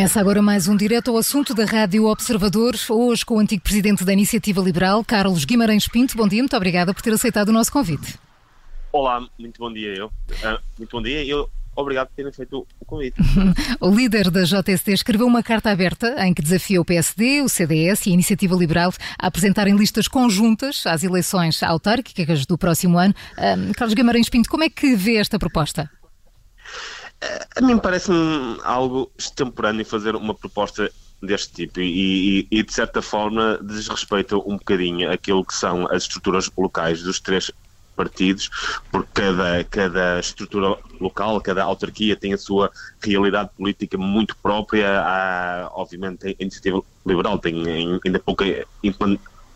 Começa agora mais um direto ao assunto da Rádio Observador, hoje com o antigo presidente da Iniciativa Liberal, Carlos Guimarães Pinto. Bom dia, muito obrigada por ter aceitado o nosso convite. Olá, muito bom dia eu. Uh, muito bom dia. Eu obrigado por terem feito o convite. o líder da JST escreveu uma carta aberta em que desafia o PSD, o CDS e a Iniciativa Liberal a apresentarem listas conjuntas às eleições autárquicas do próximo ano. Uh, Carlos Guimarães Pinto, como é que vê esta proposta? A mim parece-me algo extemporâneo fazer uma proposta deste tipo e, e, e, de certa forma desrespeita um bocadinho aquilo que são as estruturas locais dos três partidos, porque cada, cada estrutura local, cada autarquia tem a sua realidade política muito própria. Há, obviamente, a iniciativa liberal tem ainda pouca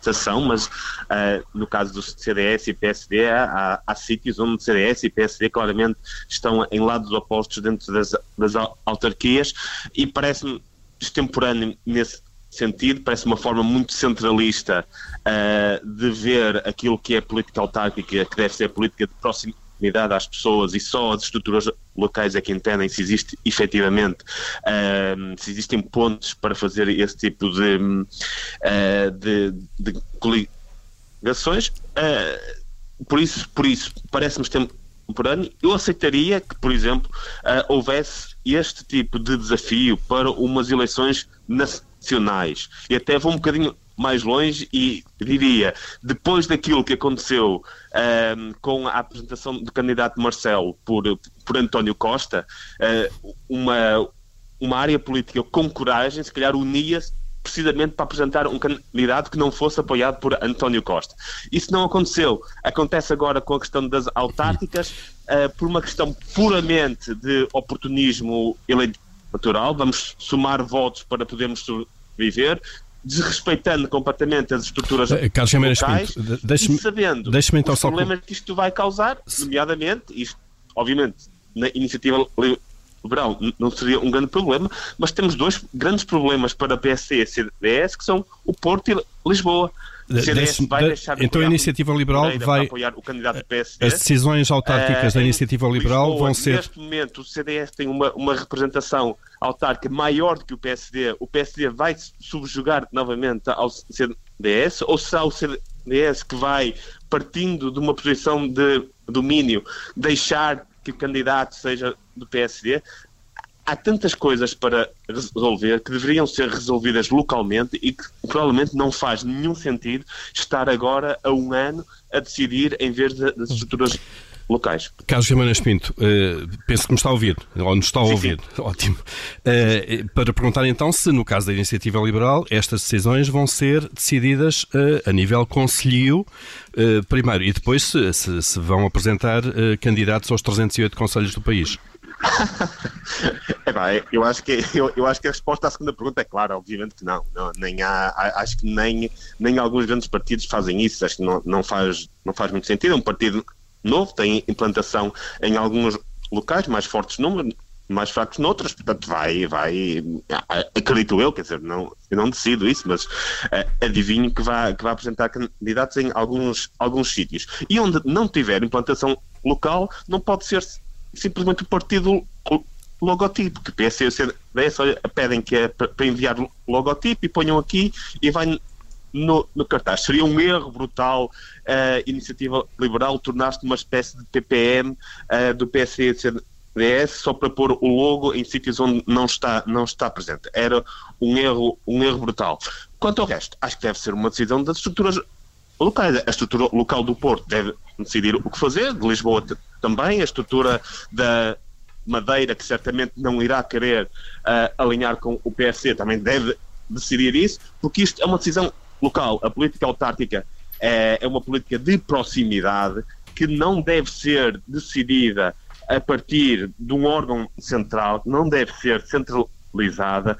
implementação, mas uh, no caso do CDS e PSD, há, há sítios onde CDS e PSD claramente estão em lados opostos dentro das, das autarquias e parece-me extemporâneo nesse sentido, parece uma forma muito centralista uh, de ver aquilo que é política autárquica, que deve ser política de proximidade às pessoas e só as estruturas locais é que entendem se existe efetivamente, uh, se existem pontos para fazer esse tipo de, uh, de, de coligações. por isso, por isso parece-me temporâneo. Eu aceitaria que, por exemplo, houvesse este tipo de desafio para umas eleições nacionais. E até vou um bocadinho mais longe e diria, depois daquilo que aconteceu um, com a apresentação do candidato Marcelo por, por António Costa, uh, uma, uma área política com coragem, se calhar unia-se precisamente para apresentar um candidato que não fosse apoiado por António Costa. Isso não aconteceu. Acontece agora com a questão das autárquicas, uh, por uma questão puramente de oportunismo eleitoral. Vamos somar votos para podermos viver, desrespeitando completamente as estruturas uh, Carlos locais e sabendo deixe então os problemas que isto vai causar, nomeadamente, isto, obviamente, na iniciativa liberal não seria um grande problema, mas temos dois grandes problemas para a PSC e a CDS, que são o Porto e Lisboa. CDS vai deixar de então a iniciativa liberal vai apoiar o candidato do PSD. As decisões autárquicas uh, da iniciativa liberal Lisboa, vão ser. Neste momento o CDS tem uma, uma representação autárquica maior do que o PSD. O PSD vai subjugar novamente ao CDS ou será o CDS que vai partindo de uma posição de domínio deixar que o candidato seja do PSD? Há tantas coisas para resolver que deveriam ser resolvidas localmente e que provavelmente não faz nenhum sentido estar agora a um ano a decidir em vez das estruturas locais. Carlos Jimenez Pinto, uh, penso que me está a ouvir, ou nos está a ouvir, sim. ótimo. Uh, para perguntar então se, no caso da Iniciativa Liberal, estas decisões vão ser decididas uh, a nível conselho, primeiro, e depois se, se, se vão apresentar candidatos aos 308 conselhos do país. eu acho que eu, eu, acho que a resposta à segunda pergunta é clara, obviamente que não, não nem há, acho que nem, nem alguns grandes partidos fazem isso, acho que não, não, faz, não faz muito sentido, um partido novo, tem implantação em alguns locais, mais fortes números, mais fracos noutros, portanto vai, vai, acredito eu, quer dizer, não, eu não decido isso, mas uh, adivinho que vai, que vai apresentar candidatos em alguns, alguns sítios. E onde não tiver implantação local, não pode ser simplesmente o partido logotipo, que PS e CDS pedem que é para enviar logotipo e ponham aqui e vai no, no cartaz. Seria um erro brutal a uh, iniciativa liberal tornar-se uma espécie de PPM uh, do PS e CDS só para pôr o logo em sítios onde não está, não está presente. Era um erro, um erro brutal. Quanto ao resto, acho que deve ser uma decisão das estruturas locais. A estrutura local do Porto deve decidir o que fazer, de Lisboa também, a estrutura da Madeira, que certamente não irá querer uh, alinhar com o PSC, também deve decidir isso, porque isto é uma decisão local. A política autárquica é, é uma política de proximidade que não deve ser decidida a partir de um órgão central, não deve ser centralizada,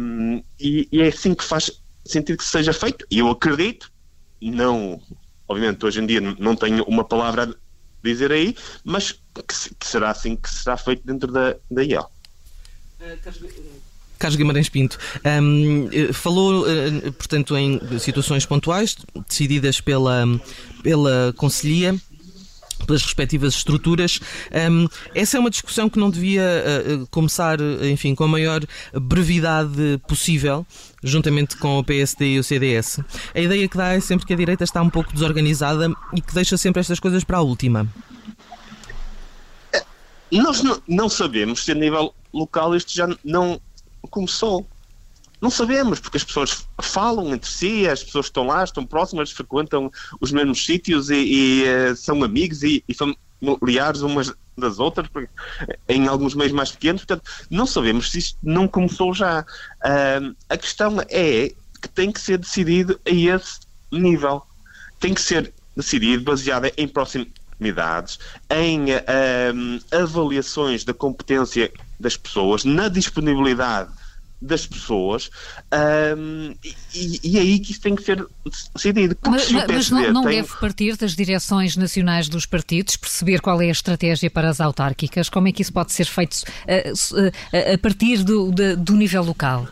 um, e, e, é assim que faz sentido que seja feito. E eu acredito, não, obviamente hoje em dia não tenho uma palavra dizer aí, mas que, que será assim que será feito dentro da, da IEL. Carlos Guimarães Pinto, um, falou, uh, portanto, em situações pontuais, decididas pela, pela Conselhia. Pelas respectivas estruturas. Um, essa é uma discussão que não devia uh, começar, enfim, com a maior brevidade possível, juntamente com o PSD e o CDS. A ideia que dá é sempre que a direita está um pouco desorganizada e que deixa sempre estas coisas para a última. Nós não, não sabemos se a nível local isto já não começou. Não sabemos, porque as pessoas falam entre si, as pessoas estão lá, estão próximas, frequentam os mesmos sítios e, e uh, são amigos e, e familiares umas das outras, em alguns meios mais pequenos, portanto, não sabemos se isto não começou já. Uh, a questão é que tem que ser decidido a esse nível. Tem que ser decidido baseado em proximidades, em uh, avaliações da competência das pessoas, na disponibilidade das pessoas um, e, e, é aí que isso tem que ser decidido. Mas, mas não, não tem... deve partir das direções nacionais dos partidos, perceber qual é a estratégia para as autárquicas, como é que isso pode ser feito a, a, a partir do, do nível local?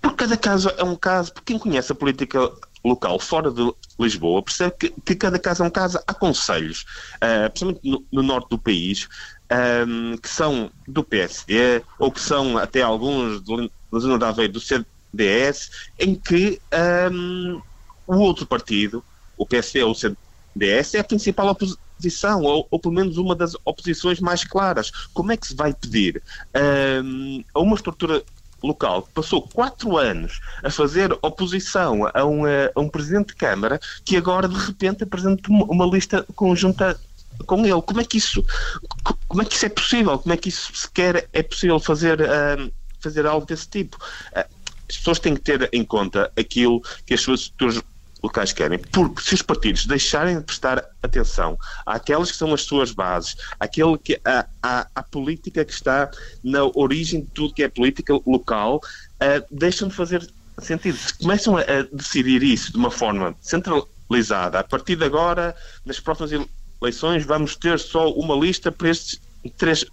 Por cada caso é um caso, porque quem conhece a política local fora de Lisboa percebe que, que cada caso é um caso. Há conselhos, uh, principalmente no, no norte do país, um, que são do PSD ou que são até alguns zona da Aveiro do CDS, em que um, o outro partido, o PSD ou o CDS, é a principal oposição, ou, ou, pelo menos uma das oposições mais claras. Como é que se vai pedir um, a uma estrutura local que passou quatro anos a fazer oposição a um, a um presidente de Câmara que agora de repente apresenta uma lista conjunta com ele. Como é que isso, como é que isso é possível? Como é que isso sequer é possível fazer, uh, fazer algo desse tipo? Uh, as pessoas têm que ter em conta aquilo que as suas estruturas locais querem, porque se os partidos deixarem de prestar atenção àquelas que são as suas bases, àquele que, à, à política que está na origem de tudo que é política local, uh, deixam de fazer sentido. Se começam a, a decidir isso de uma forma centralizada, a partir de agora, nas próximas eleições vamos ter só uma lista para estes três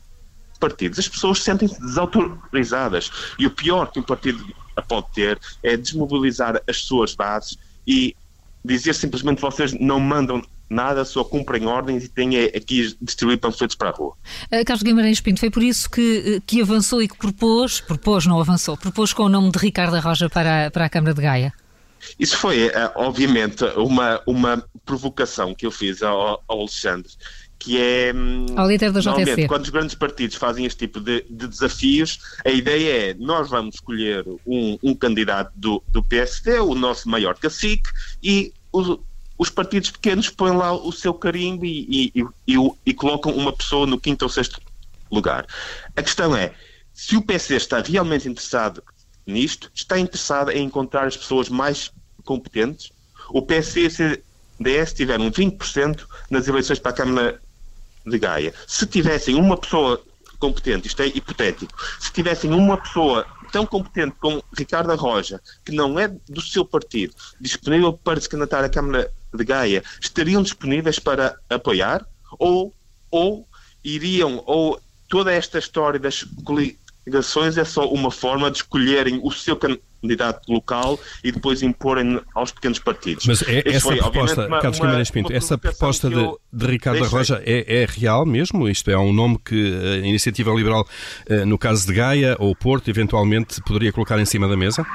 partidos. As pessoas sentem-se desautorizadas e o pior que um partido pode ter é desmobilizar as suas bases e dizer simplesmente vocês não mandam nada, só cumprem ordens e têm aqui distribuir panfletos para a rua. Uh, Carlos Guimarães Pinto, foi por isso que, eh, que avançou e que propôs, propôs, não avançou, propôs com o nome de Ricardo Roja para, para a Câmara de Gaia? Isso foi, eh, obviamente, uma, uma provocação que eu fiz ao, ao Alexandre, que é. Hum, ao líder da JTC. Quando os grandes partidos fazem este tipo de, de, desafios, a ideia é: nós vamos escolher um, um candidato do, do PSD, o nosso maior cacique, e os, os partidos pequenos põem lá o seu carimbo e, e, e, e, colocam uma pessoa no quinto ou sexto lugar. A questão é: se o PSD está realmente interessado nisto, está interessado em encontrar as pessoas mais competentes. O PS e o CDS tiveram 20% nas eleições para a Câmara de Gaia. Se tivessem uma pessoa competente, isto é hipotético, se tivessem uma pessoa tão competente como Ricardo Arroja, que não é do seu partido, disponível para se candidatar à Câmara de Gaia, estariam disponíveis para apoiar? Ou, ou iriam, ou toda esta história das coligações é só uma forma de escolherem o seu candidato local e depois imporem aos pequenos partidos. Mas é, essa foi, proposta, uma, Carlos Guimarães Pinto, essa proposta de, de, Ricardo Arroja é, é, real mesmo? Isto é um nome que a Iniciativa Liberal, eh, no caso de Gaia ou Porto, eventualmente poderia colocar em cima da mesa?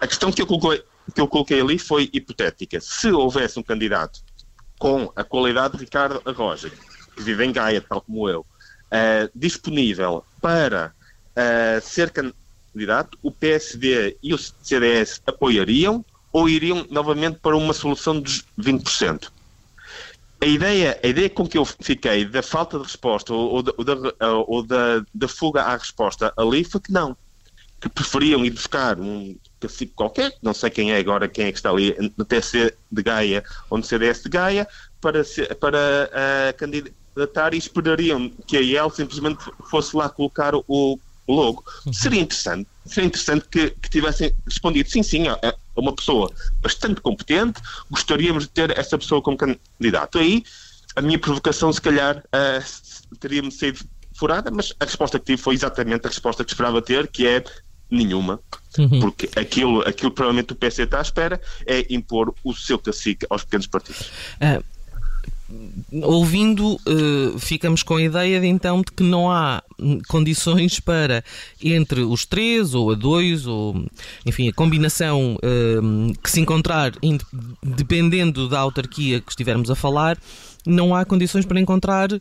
A questão que eu coloquei, que eu coloquei ali foi hipotética. Se houvesse um candidato com a qualidade de Ricardo Arroja, que vive em Gaia, tal como eu, uh, disponível para uh, ser candidato, o PSD e o CDS apoiariam ou iriam novamente para uma solução dos 20%? A ideia, a ideia com que eu fiquei da falta de resposta ou, ou, da, ou da, da, fuga à resposta ali foi que não. Que preferiam ir buscar um cacique qualquer, não sei quem é agora, quem é que está ali no TC de Gaia ou no CDS de Gaia, para, para uh, candidatar e esperariam que a IEL simplesmente fosse lá colocar o, logo. Uhum. Seria interessante, seria interessante que, que tivessem respondido sim, sim, é, é uma pessoa bastante competente, gostaríamos de ter essa pessoa como candidato. Aí a minha provocação, se calhar, uh, teria-me sido furada, mas a resposta que tive foi exatamente a resposta que esperava ter, que é nenhuma, uhum. porque aquilo, aquilo provavelmente o PC está à espera é impor o seu cacique aos pequenos partidos. Uh, ouvindo, uh, ficamos com a ideia de então de que não há condições para entre os três ou a dois ou enfim a combinação uh, que se encontrar dependendo da autarquia que estivermos a falar não há condições para encontrar uh,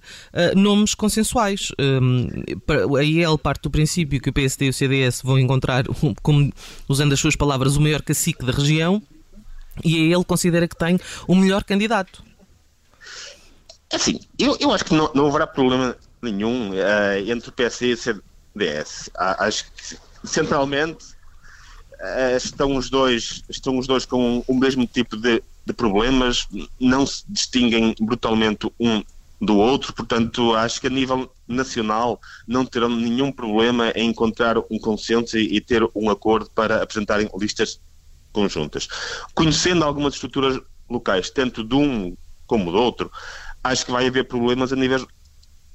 nomes consensuais. Um, a IEL parte do princípio que o PSD e o CDS vão encontrar, como, usando as suas palavras, o maior cacique da região e a ele considera que tem o melhor candidato. É assim, eu, eu acho que não, não haverá problema nenhum uh, entre o PSD e o CDS. Uh, acho que centralmente uh, estão os dois estão os dois com o mesmo tipo de, de problemas, não se distinguem brutalmente um do outro, portanto acho que a nível nacional não terão nenhum problema em encontrar um consenso e, e ter um acordo para apresentarem listas conjuntas. Conhecendo algumas estruturas locais, tanto de um como do outro, acho que vai haver problemas a nível,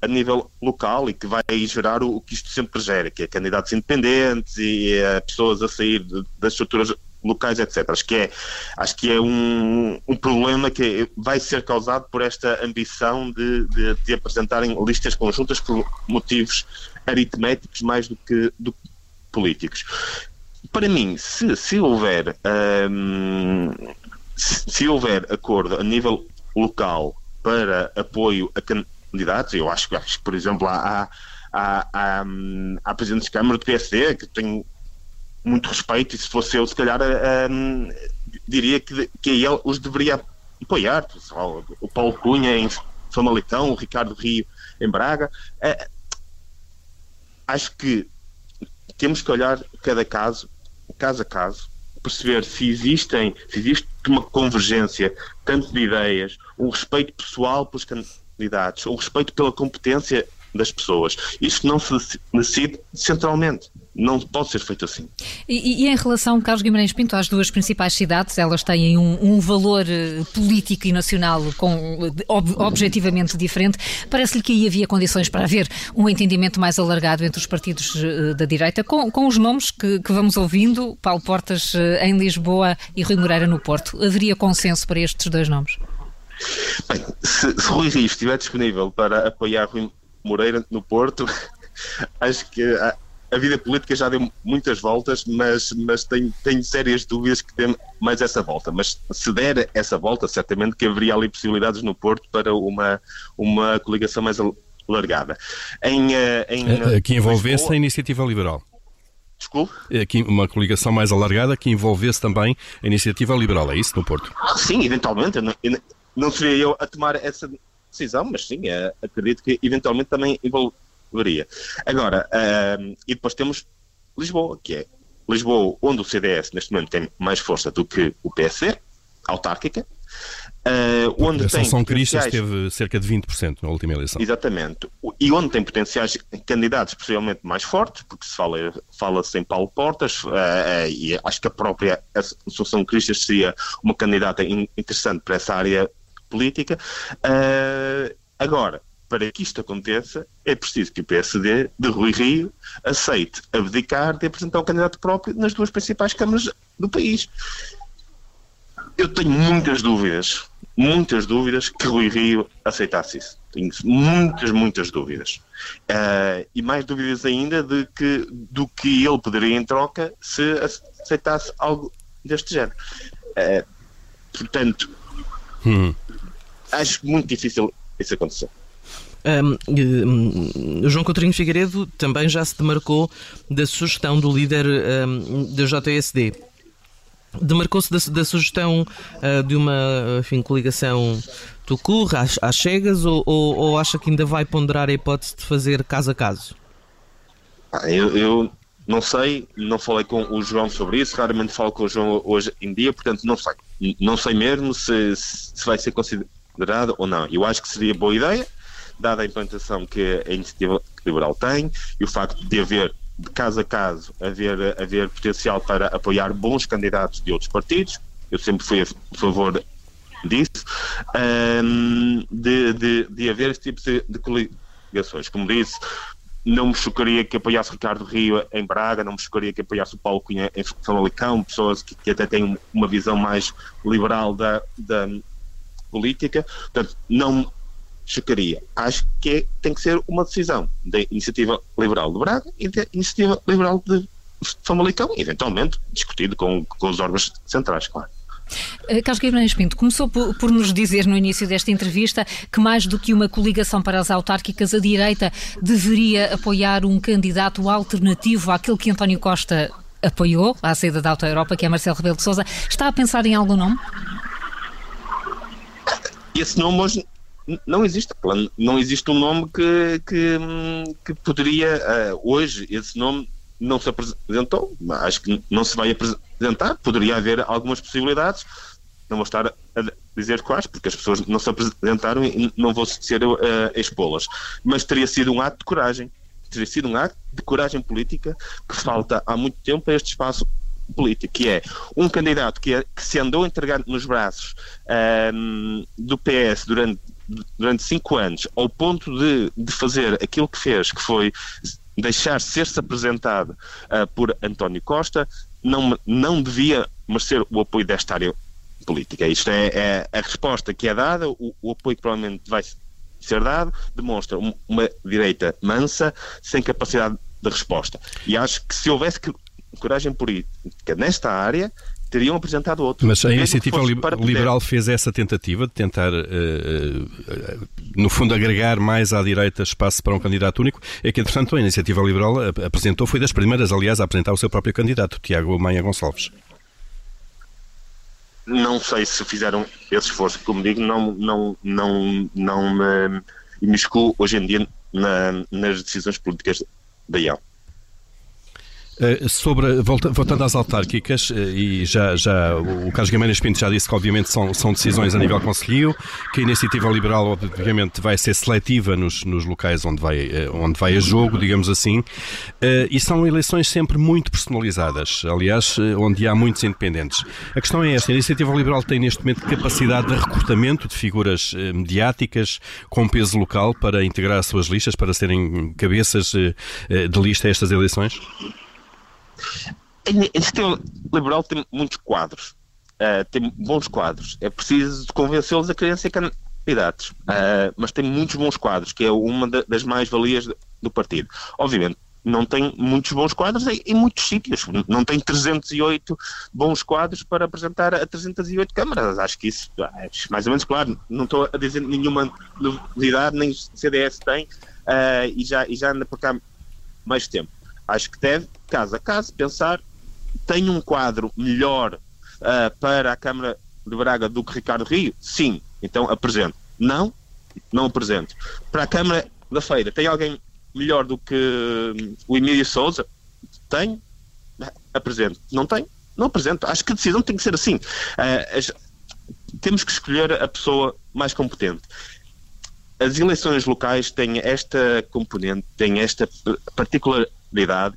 a nível local e que vai gerar o, o que isto sempre gera, que é candidatos independentes e é, pessoas a sair de, das estruturas locais, etc. Acho que é, acho que é um, um problema que vai ser causado por esta ambição de, de, de apresentarem listas conjuntas por motivos aritméticos mais do que, do que políticos. Para mim, se, se houver um, se, se houver acordo a nível local para apoio a candidatos. Eu acho, acho que, por exemplo, há, há, há, há presidentes de Câmara do PSD que tenho muito respeito e se fosse eu, se calhar, um, diria que, que ele os deveria apoiar. O Paulo Cunha em Famalicão, o Ricardo Rio em Braga. Uh, acho que temos que olhar cada caso, caso a caso, perceber se existem, se existe uma convergência tanto de ideias, um respeito pessoal pelos candidatos, um respeito pela competência das pessoas. Isto não se decide centralmente. Não pode ser feito assim. E, e, em relação, Carlos Guimarães Pinto, às duas principais cidades, elas têm um, um valor eh, político e nacional com, ob, objetivamente diferente. Parece-lhe que aí havia condições para haver um entendimento mais alargado entre os partidos uh, da direita, com, com os nomes que, que, vamos ouvindo, Paulo Portas uh, em Lisboa e Rui Moreira no Porto. Haveria consenso para estes dois nomes? Bem, se, se Rui Rio estiver disponível para apoiar Rui Moreira no Porto, acho que a, vida política já deu muitas voltas, mas, mas tenho, tenho sérias dúvidas que dê mais essa volta. Mas se der essa volta, certamente que haveria ali possibilidades no Porto para uma, uma coligação mais alargada. Em, eh, em, eh, que envolvesse a iniciativa liberal. Desculpe? Aqui uma coligação mais alargada que envolvesse também a iniciativa liberal, é isso, no Porto? Sim, eventualmente. Não, não seria eu a tomar essa decisão, mas sim, acredito que eventualmente também envolveria. Agora, uh, e depois temos Lisboa, que é Lisboa, onde o CDS neste momento tem mais força do que o PSD, autárquica. Uh, onde a São Cristas teve cerca de 20% na última eleição. Exatamente. E onde tem potenciais candidatos possivelmente mais fortes, porque se fala, fala-se em Paulo Portas, uh, uh, e acho que a própria Assunção Cristas seria uma candidata interessante para essa área política. Agora, para que isto aconteça, é preciso que o PSD de Rui Rio aceite abdicar de apresentar um candidato próprio nas duas principais câmaras do país. Eu tenho muitas dúvidas, muitas dúvidas que Rui Rio aceitasse isso. Tenho muitas, muitas dúvidas. Uh, e mais dúvidas ainda de que, do que ele poderia em troca se aceitasse algo deste género. Uh, portanto, hum acho muito difícil isso acontecer. Um, João Coutinho Figueiredo também já se demarcou da sugestão do líder um, da JSD. Demarcou-se da, da, sugestão uh, de uma enfim, coligação CUR às, às chegas ou, ou, ou, acha que ainda vai ponderar a hipótese de fazer caso a caso? Ah, eu, eu, não sei, não falei com o João sobre isso, raramente falo com o João hoje em dia, portanto não sei. Não sei mesmo se, se vai ser considerado ou não. Eu acho que seria boa ideia, dada a implantação que a iniciativa liberal tem e o facto de haver de caso a caso haver, haver potencial para apoiar bons candidatos de outros partidos. Eu sempre fui a favor disso, um, de, de, de haver esse tipo de, de coligações. Como disse, não me chocaria que apoiasse Ricardo Rio em Braga, não me chocaria que apoiasse o Paulo Cunha em Famalicão, pessoas que, que até têm uma visão mais liberal da, da, política, portanto, não chocaria. Acho que tem que ser uma decisão da Iniciativa Liberal de Braga e da Iniciativa Liberal de Famalicão, eventualmente discutido com, com os órgãos centrais, claro. Eh, Carlos Guimarães Pinto, começou por, por, nos dizer no início desta entrevista que mais do que uma coligação para as autárquicas, a direita deveria apoiar um candidato alternativo àquele que António Costa apoiou à saída da Alta Europa, que é Marcelo Rebelo de Sousa. Está a pensar em algum nome? Esse nome hoje não existe. Não existe um nome que, que, que poderia, uh, hoje, esse nome não se apresentou, acho que não se vai apresentar, poderia haver algumas possibilidades, não vou estar a dizer quais, porque as pessoas não se apresentaram e não vou ser a expô-las, mas teria sido um ato de coragem, teria sido um ato de coragem política que falta há muito tempo a este espaço político, que é um candidato que, é, que se andou a entregar nos braços um, do PS durante, durante cinco anos, ao ponto de, de fazer aquilo que fez, que foi deixar ser-se apresentado uh, por António Costa, não, não devia merecer o apoio desta área política. Isto é, é a resposta que é dada, o, o, apoio que provavelmente vai ser dado, demonstra uma, direita mansa, sem capacidade de resposta. E acho que se houvesse coragem política nesta área, teriam apresentado outro. Mas a iniciativa liberal fez essa tentativa de tentar, uh, uh, no fundo, agregar mais à direita espaço para um candidato único. É que, entretanto, a iniciativa liberal apresentou, foi das primeiras, aliás, a apresentar o seu próprio candidato, Tiago Maia Gonçalves. Não sei se fizeram esse esforço, como digo, não, não, não, não me imiscuo hoje em dia na, nas decisões políticas da IAL. Eh, sobre, voltando às autárquicas, eh, e já, já o Carlos Guimarães Pinto já disse que obviamente são, são decisões a nível conselho, que a iniciativa liberal obviamente vai ser seletiva nos, nos locais onde vai, eh, onde vai a jogo, digamos assim, e são eleições sempre muito personalizadas, aliás, onde há muitos independentes. A questão é esta, a iniciativa liberal tem neste momento capacidade de recrutamento de figuras mediáticas com peso local para integrar as suas listas, para serem cabeças de lista a estas eleições? A iniciativa liberal tem muitos quadros, uh, tem bons quadros. É preciso convencê-los a quererem ser candidatos, uh, mas tem muitos bons quadros, que é uma das mais-valias do partido. Obviamente, não tem muitos bons quadros em, muitos sítios. Não tem 308 bons quadros para apresentar a 308 câmaras. Acho que isso é mais ou menos claro. Não estou a dizer nenhuma novidade, nem o CDS tem, uh, e, já, e já anda por cá mais tempo. Acho que deve, caso a caso, pensar: tem um quadro melhor uh, para a Câmara de Braga do que Ricardo Rio? Sim, então apresento. Não, não apresento. Para a Câmara da Feira, tem alguém melhor do que hum, o Emílio Souza? Tem, apresento. Não tem, não apresento. Acho que a decisão tem que ser assim. Uh, as, temos que escolher a pessoa mais competente. As eleições locais têm esta componente, têm esta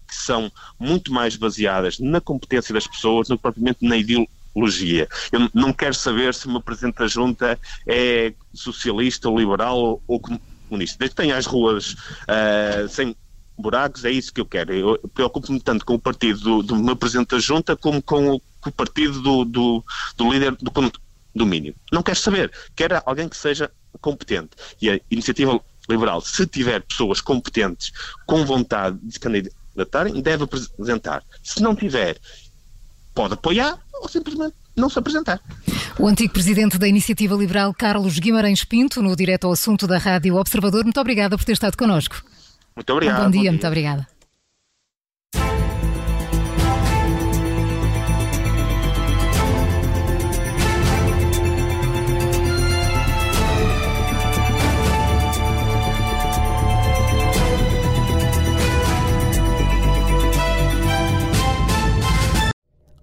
que são muito mais baseadas na competência das pessoas do que propriamente na ideologia. Eu não quero saber se meu Presidente da Junta é socialista ou liberal ou comunista. Desde que tenha as ruas uh, sem buracos, é isso que eu quero. Eu preocupo-me tanto com o partido do, do, meu Presidente da Junta como com o, com o partido do, do, do líder do condomínio. Não quero saber. Quero alguém que seja competente. E a iniciativa liberal, se tiver pessoas competentes com vontade de se candidatarem, deve apresentar. Se não tiver, pode apoiar ou simplesmente não se apresentar. O antigo presidente da Iniciativa Liberal, Carlos Guimarães Pinto, no direto ao assunto da Rádio Observador, muito obrigada por ter estado connosco. Muito obrigado. Um bom dia, bom dia. muito obrigada.